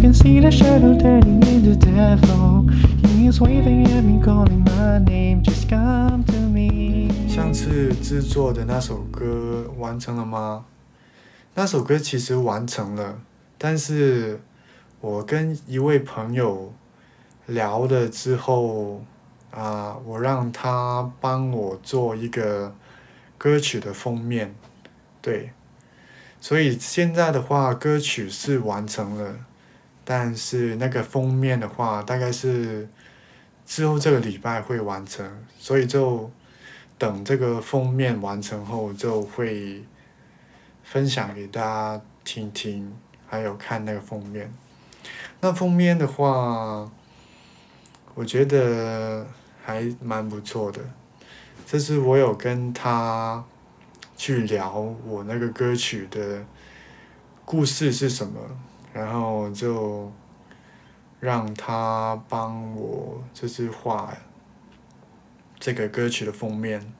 Can see the shadow turning into devil. He's waving at me, calling my name. Just come to me. 上次制作的那首歌完成了吗？那首歌其实完成了，但是我跟一位朋友聊了之后，啊，我让他帮我做一个歌曲的封面，对，所以现在的话，歌曲是完成了，但是那个封面的话，大概是之后这个礼拜会完成，所以就等这个封面完成后，就会分享给大家听听，还有看那个封面。那封面的话，我觉得还蛮不错的。这是我有跟他去聊我那个歌曲的故事是什么，然后就让他帮我就是画这个歌曲的封面。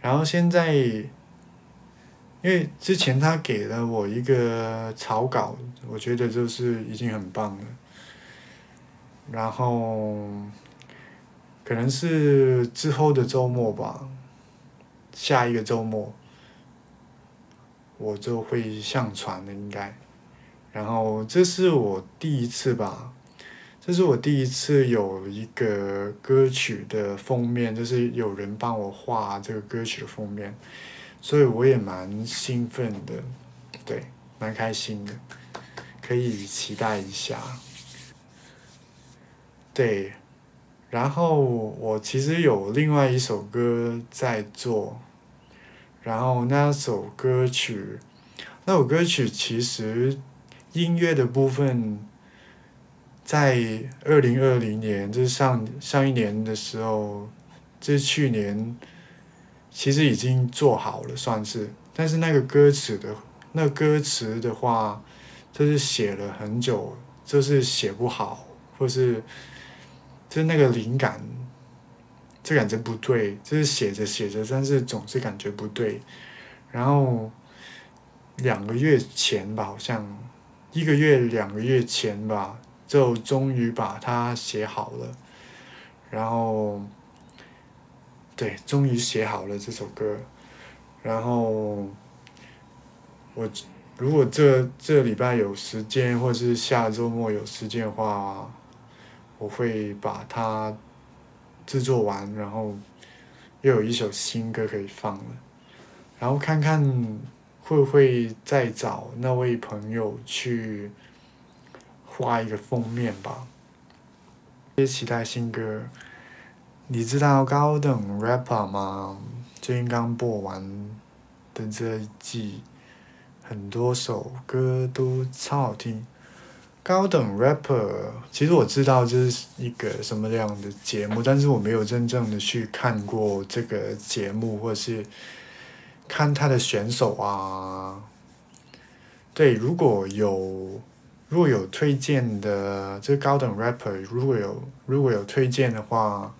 然后现在，因为之前他给了我一个草稿，我觉得就是已经很棒了。然后，可能是之后的周末吧，下一个周末，我就会上传的应该。然后这是我第一次吧，这是我第一次有一个歌曲的封面，就是有人帮我画这个歌曲的封面，所以我也蛮兴奋的，对，蛮开心的，可以期待一下。对，然后我其实有另外一首歌在做，然后那首歌曲，那首歌曲其实音乐的部分，在二零二零年，就是上上一年的时候，就是去年，其实已经做好了，算是，但是那个歌词的，那歌词的话，就是写了很久，就是写不好，或是。就是那个灵感，这感觉不对，就是写着写着，但是总是感觉不对。然后两个月前吧，好像一个月、两个月前吧，就终于把它写好了。然后，对，终于写好了这首歌。然后我如果这这礼拜有时间，或者是下周末有时间的话。我会把它制作完，然后又有一首新歌可以放了，然后看看会不会再找那位朋友去画一个封面吧。别期待新歌，你知道高等 rapper 吗？最近刚播完的这一季，很多首歌都超好听。高等 rapper，其实我知道这是一个什么样的节目，但是我没有真正的去看过这个节目，或是看他的选手啊。对，如果有如果有推荐的，这高等 rapper 如果有如果有推荐的话，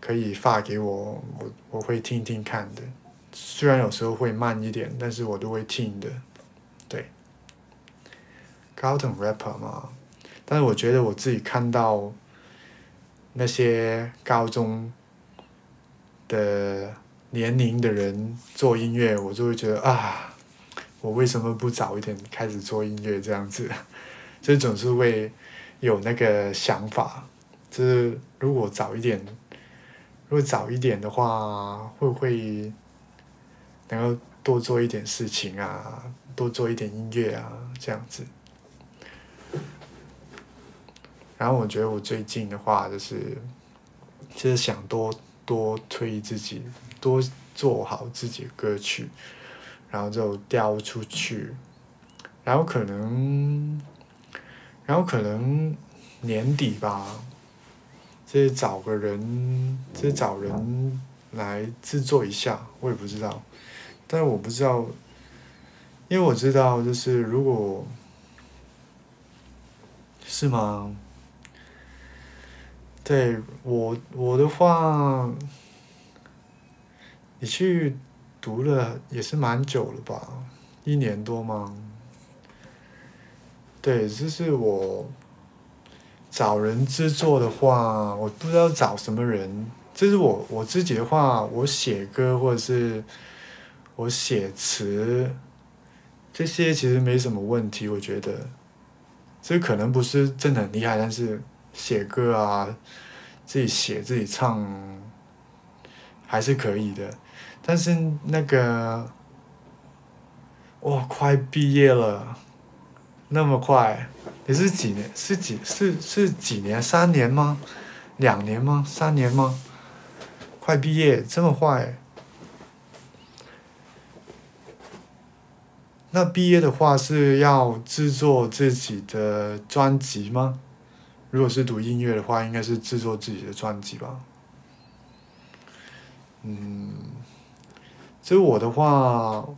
可以发给我，我我会听听看的。虽然有时候会慢一点，但是我都会听的。对。高等 rapper 嘛，但是我觉得我自己看到那些高中的年龄的人做音乐，我就会觉得啊，我为什么不早一点开始做音乐这样子？就总是会有那个想法，就是如果早一点，如果早一点的话，会不会能够多做一点事情啊，多做一点音乐啊，这样子。然后我觉得我最近的话就是，就是想多多推自己，多做好自己的歌曲，然后就调出去，然后可能，然后可能年底吧，再找个人，再找人来制作一下，我也不知道，但是我不知道，因为我知道就是如果，是吗？对我我的话，你去读了也是蛮久了吧，一年多吗？对，就是我找人制作的话，我不知道找什么人。就是我我自己的话，我写歌或者是我写词，这些其实没什么问题，我觉得。这可能不是真的很厉害，但是写歌啊，自己写自己唱还是可以的。但是那个，哇，快毕业了。那么快，你是几年？是几？是是几年？三年吗？两年吗？三年吗？快毕业这么快？那毕业的话是要制作自己的专辑吗？如果是读音乐的话，应该是制作自己的专辑吧。嗯，就我的话。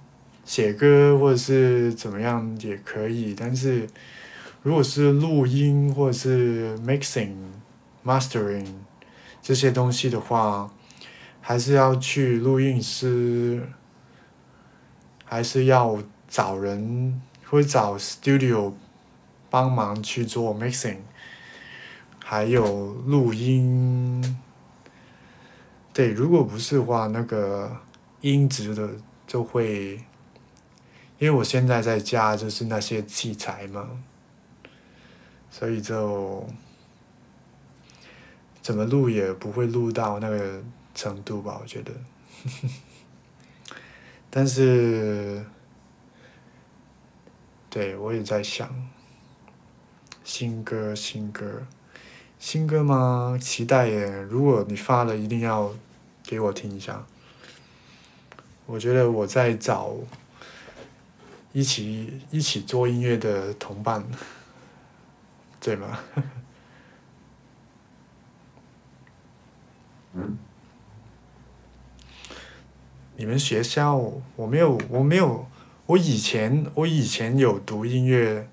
写歌或者是怎么样也可以，但是如果是录音或者是 mixing、mastering 这些东西的话，还是要去录音师，还是要找人会找 studio 帮忙去做 mixing，还有录音。对，如果不是的话，那个音质的就会。因为我现在在家就是那些器材嘛，所以就怎么录也不会录到那个程度吧，我觉得。但是，对我也在想新歌，新歌，新歌吗？期待耶！如果你发了，一定要给我听一下。我觉得我在找。一起一起做音乐的同伴，对吗？你们学校我没有我没有我以前我以前有读音乐，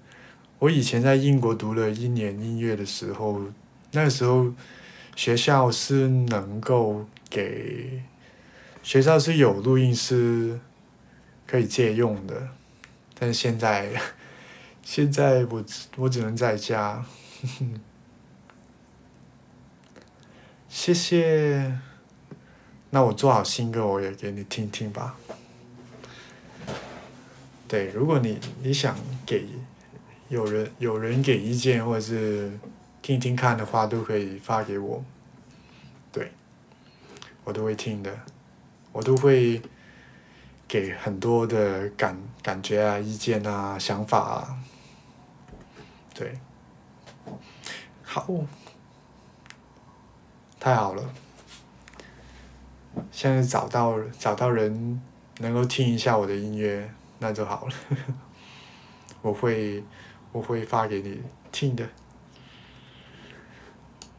我以前在英国读了一年音乐的时候，那个时候学校是能够给学校是有录音师可以借用的。但是现在，现在我我只能在家。谢谢。那我做好新歌，我也给你听听吧。对，如果你你想给有人有人给意见或者是听听看的话，都可以发给我。对，我都会听的，我都会。给很多的感感觉啊、意见啊、想法啊，对，好，太好了，现在找到找到人能够听一下我的音乐，那就好了，我会我会发给你听的，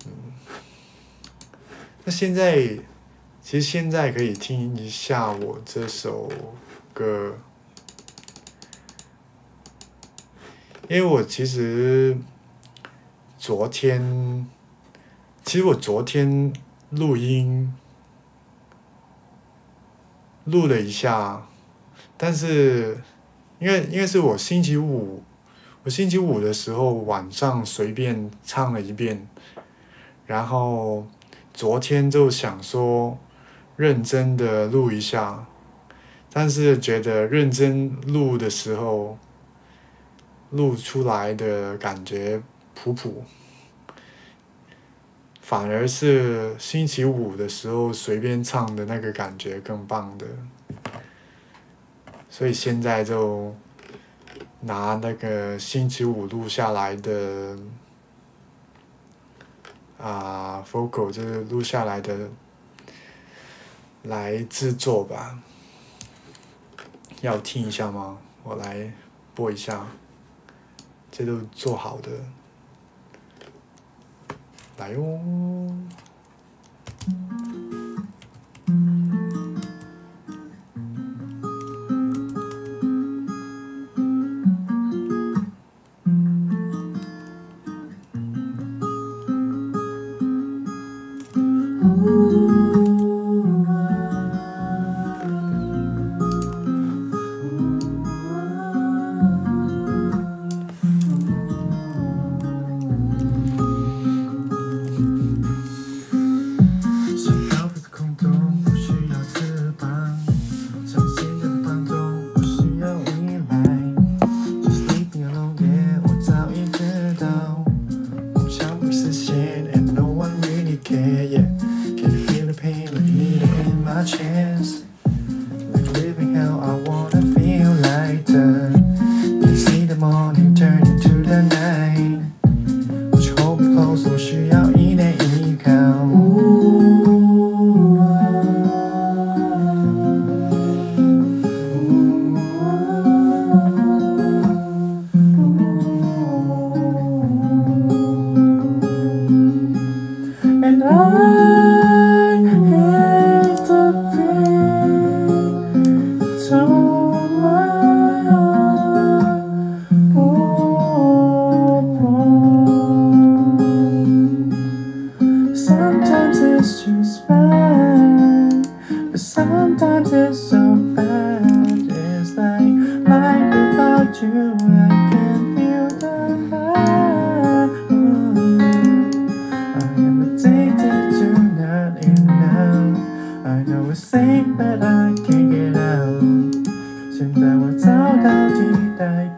嗯，那现在。其实现在可以听一下我这首歌，因为我其实昨天，其实我昨天录音录了一下，但是因为因为是我星期五，我星期五的时候晚上随便唱了一遍，然后昨天就想说。认真的录一下，但是觉得认真录的时候，录出来的感觉普普，反而是星期五的时候随便唱的那个感觉更棒的，所以现在就拿那个星期五录下来的啊，vocal 就是录下来的。来制作吧，要听一下吗？我来播一下，这都做好的。来哦。know it's safe, but I can't get out. 现在我找到替代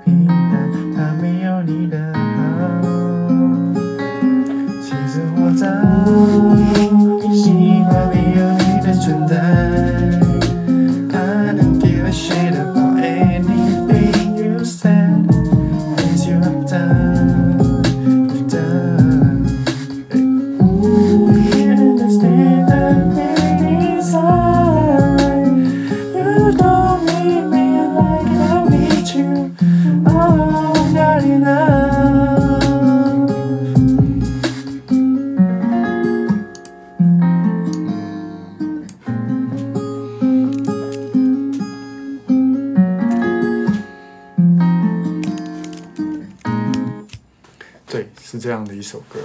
这样的一首歌，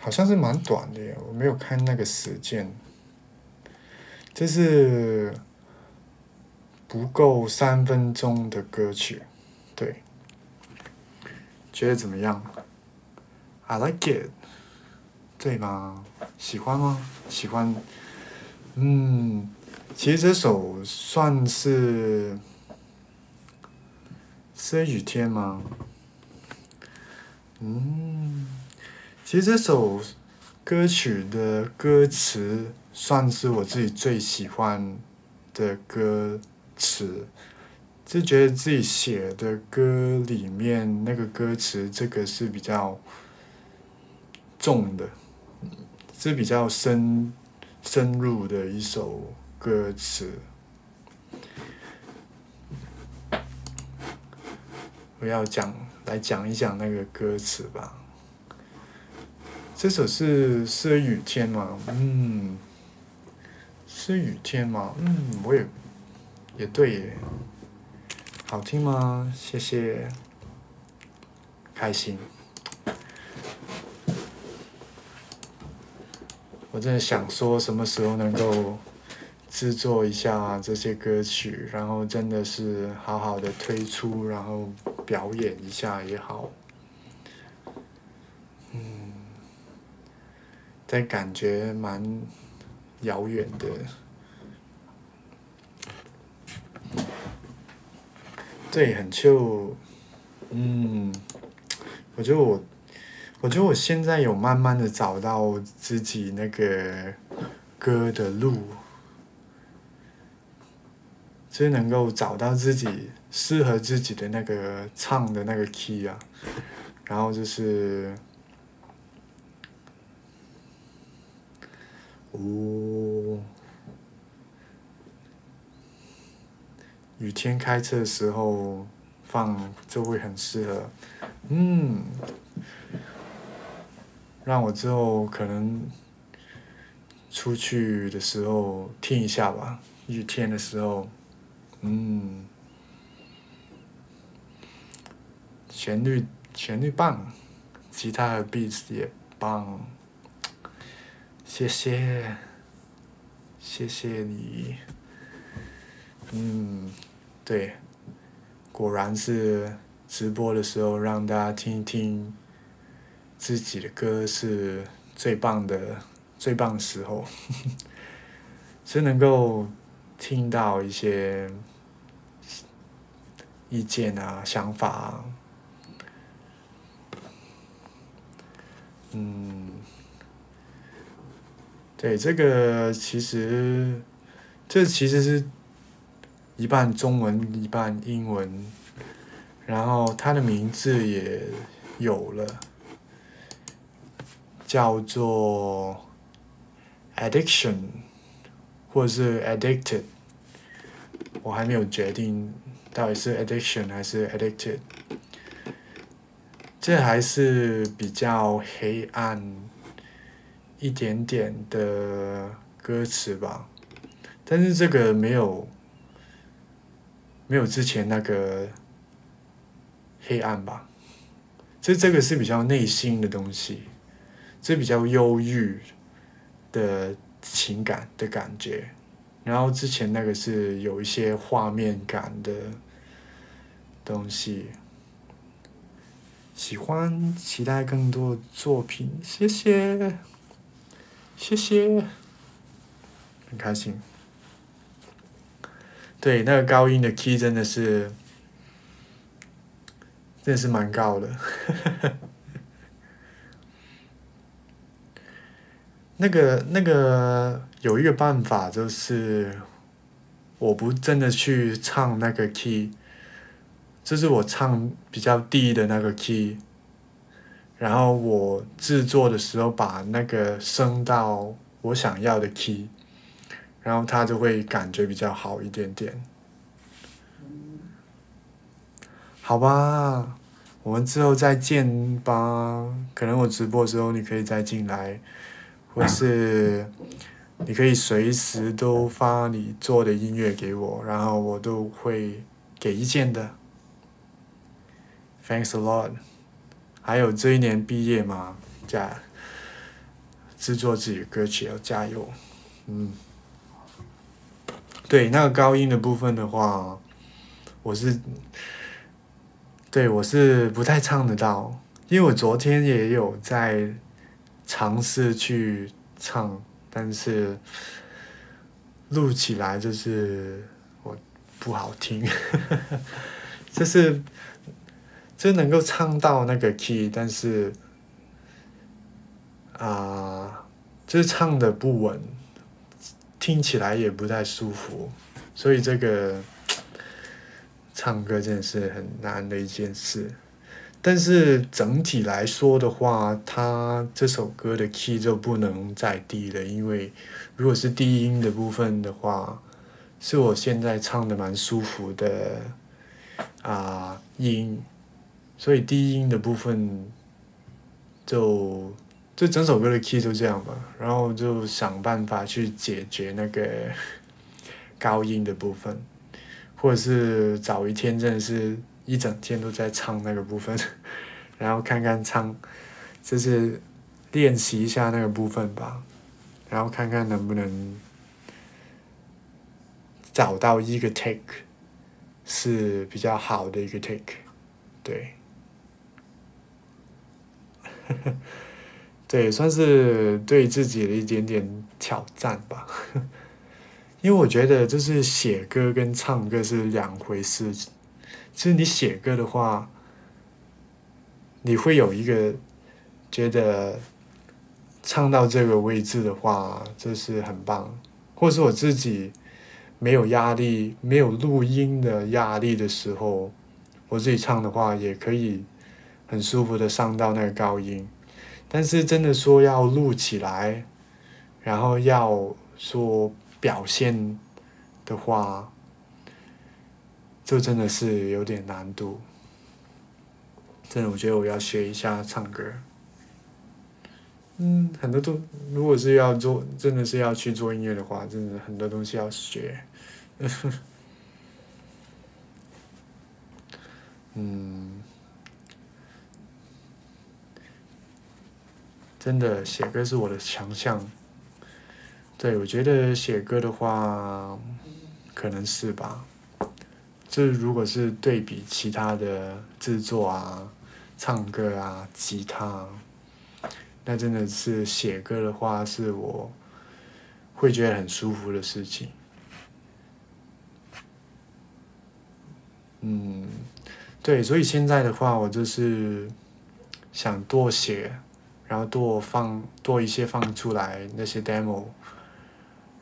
好像是蛮短的耶，我没有看那个时间，这是不够三分钟的歌曲，对，觉得怎么样？I like it，对吗？喜欢吗？喜欢，嗯，其实这首算是是雨天吗？嗯，其实这首歌曲的歌词算是我自己最喜欢的歌词，就觉得自己写的歌里面那个歌词，这个是比较重的，是比较深深入的一首歌词。我要讲来讲一讲那个歌词吧。这首是是雨天吗？嗯，是雨天吗？嗯，我也也对耶。好听吗？谢谢，开心。我真的想说，什么时候能够制作一下这些歌曲，然后真的是好好的推出，然后表演一下也好。嗯，但感觉蛮遥远的。对，很就，嗯，我觉得我，我觉得我现在有慢慢的找到自己那个歌的路，就是能够找到自己适合自己的那个唱的那个 key 啊，然后就是，哦。雨天开车的时候放就会很适合，嗯，让我之后可能出去的时候听一下吧，雨天的时候，嗯，旋律旋律棒，吉他和 beats 也棒，谢谢，谢谢你，嗯，对，果然是直播的时候让大家听一听自己的歌是最棒的，最棒的时候，是能够听到一些意见啊、想法啊，嗯，对，这个其实，这其实是一半中文一半英文，然后它的名字也有了，叫做 addiction，或者是 addicted，我还没有决定到底是 addiction 还是 addicted，这还是比较黑暗一点点的歌词吧，但是这个没有没有之前那个黑暗吧，这这个是比较内心的东西，这比较忧郁的情感的感觉，然后之前那个是有一些画面感的东西。喜欢，期待更多作品，谢谢，谢谢，很开心。对，那个高音的 key 真的是，真的是蛮高的。那个那个有一个办法就是，我不真的去唱那个 key，就是我唱比较低的那个 key，然后我制作的时候把那个升到我想要的 key，然后它就会感觉比较好一点点。好吧，我们之后再见吧。可能我直播的时候你可以再进来，或是你可以随时都发你做的音乐给我，然后我都会给意见的。Thanks a lot。还有这一年毕业嘛，加制作自己的歌曲要加油，嗯。对，那个高音的部分的话，我是，对我是不太唱得到，因为我昨天也有在尝试去唱，但是录起来就是我不好听，就是就能够唱到那个 key，但是啊、就是唱的不稳，听起来也不太舒服，所以这个唱歌真的是很难的一件事。但是整体来说的话，它这首歌的 key 就不能再低了，因为如果是低音的部分的话，是我现在唱的蛮舒服的啊、音，所以低音的部分就就整首歌的 key 就这样吧，然后就想办法去解决那个 高音的部分，或者是找一天真的是一整天都在唱那个部分，然后看看唱，就是练习一下那个部分吧，然后看看能不能找到一个 take 是比较好的一个 take，对。对，算是对自己的一点点挑战吧。因为我觉得，就是写歌跟唱歌是两回事。其实你写歌的话，你会有一个觉得唱到这个位置的话，这是很棒。或是我自己没有压力、没有录音的压力的时候，我自己唱的话，也可以很舒服的上到那个高音。但是真的说要录起来，然后要说表现的话，就真的是有点难度。真的，我觉得我要学一下唱歌。嗯，很多都如果是要做，真的是要去做音乐的话，真的很多东西要学。嗯，真的写歌是我的强项。对，我觉得写歌的话，可能是吧。就是如果是对比其他的制作啊、唱歌啊、吉他，那真的是写歌的话，是我会觉得很舒服的事情。嗯。对，所以现在的话，我就是想多写，然后多放多一些放出来那些 demo，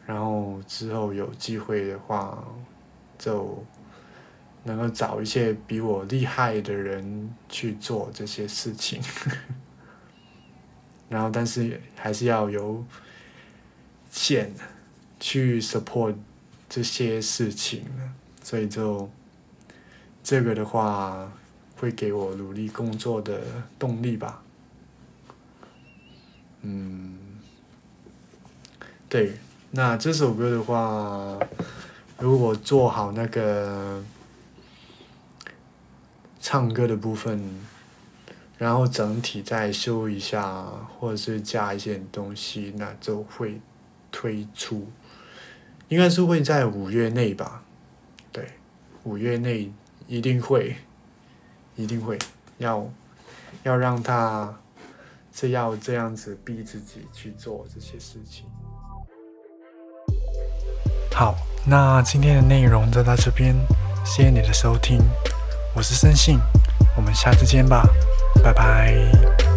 然后之后有机会的话，就能够找一些比我厉害的人去做这些事情，然后但是还是要有钱去 support 这些事情，所以就。这个的话，会给我努力工作的动力吧。嗯，对，那这首歌的话，如果做好那个唱歌的部分，然后整体再修一下，或者是加一些东西，那就会推出，应该是会在五月内吧。对，五月内。一定会，一定会，要要让他是要这样子逼自己去做这些事情。好，那今天的内容就到这边，谢谢你的收听，我是森信，我们下次见吧，拜拜。